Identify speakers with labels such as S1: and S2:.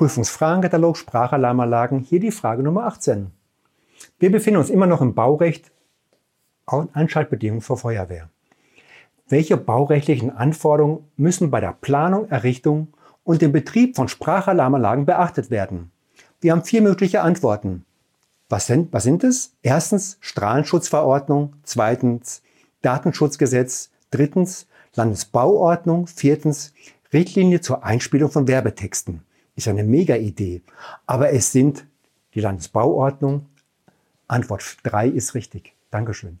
S1: Prüfungsfragenkatalog Sprachalarmanlagen, hier die Frage Nummer 18. Wir befinden uns immer noch im Baurecht, Anschaltbedingungen für Feuerwehr. Welche baurechtlichen Anforderungen müssen bei der Planung, Errichtung und dem Betrieb von Sprachalarmanlagen beachtet werden? Wir haben vier mögliche Antworten. Was sind, was sind es? Erstens Strahlenschutzverordnung, zweitens Datenschutzgesetz, drittens Landesbauordnung, viertens Richtlinie zur Einspielung von Werbetexten. Ist eine mega Idee. Aber es sind die Landesbauordnung. Antwort 3 ist richtig. Dankeschön.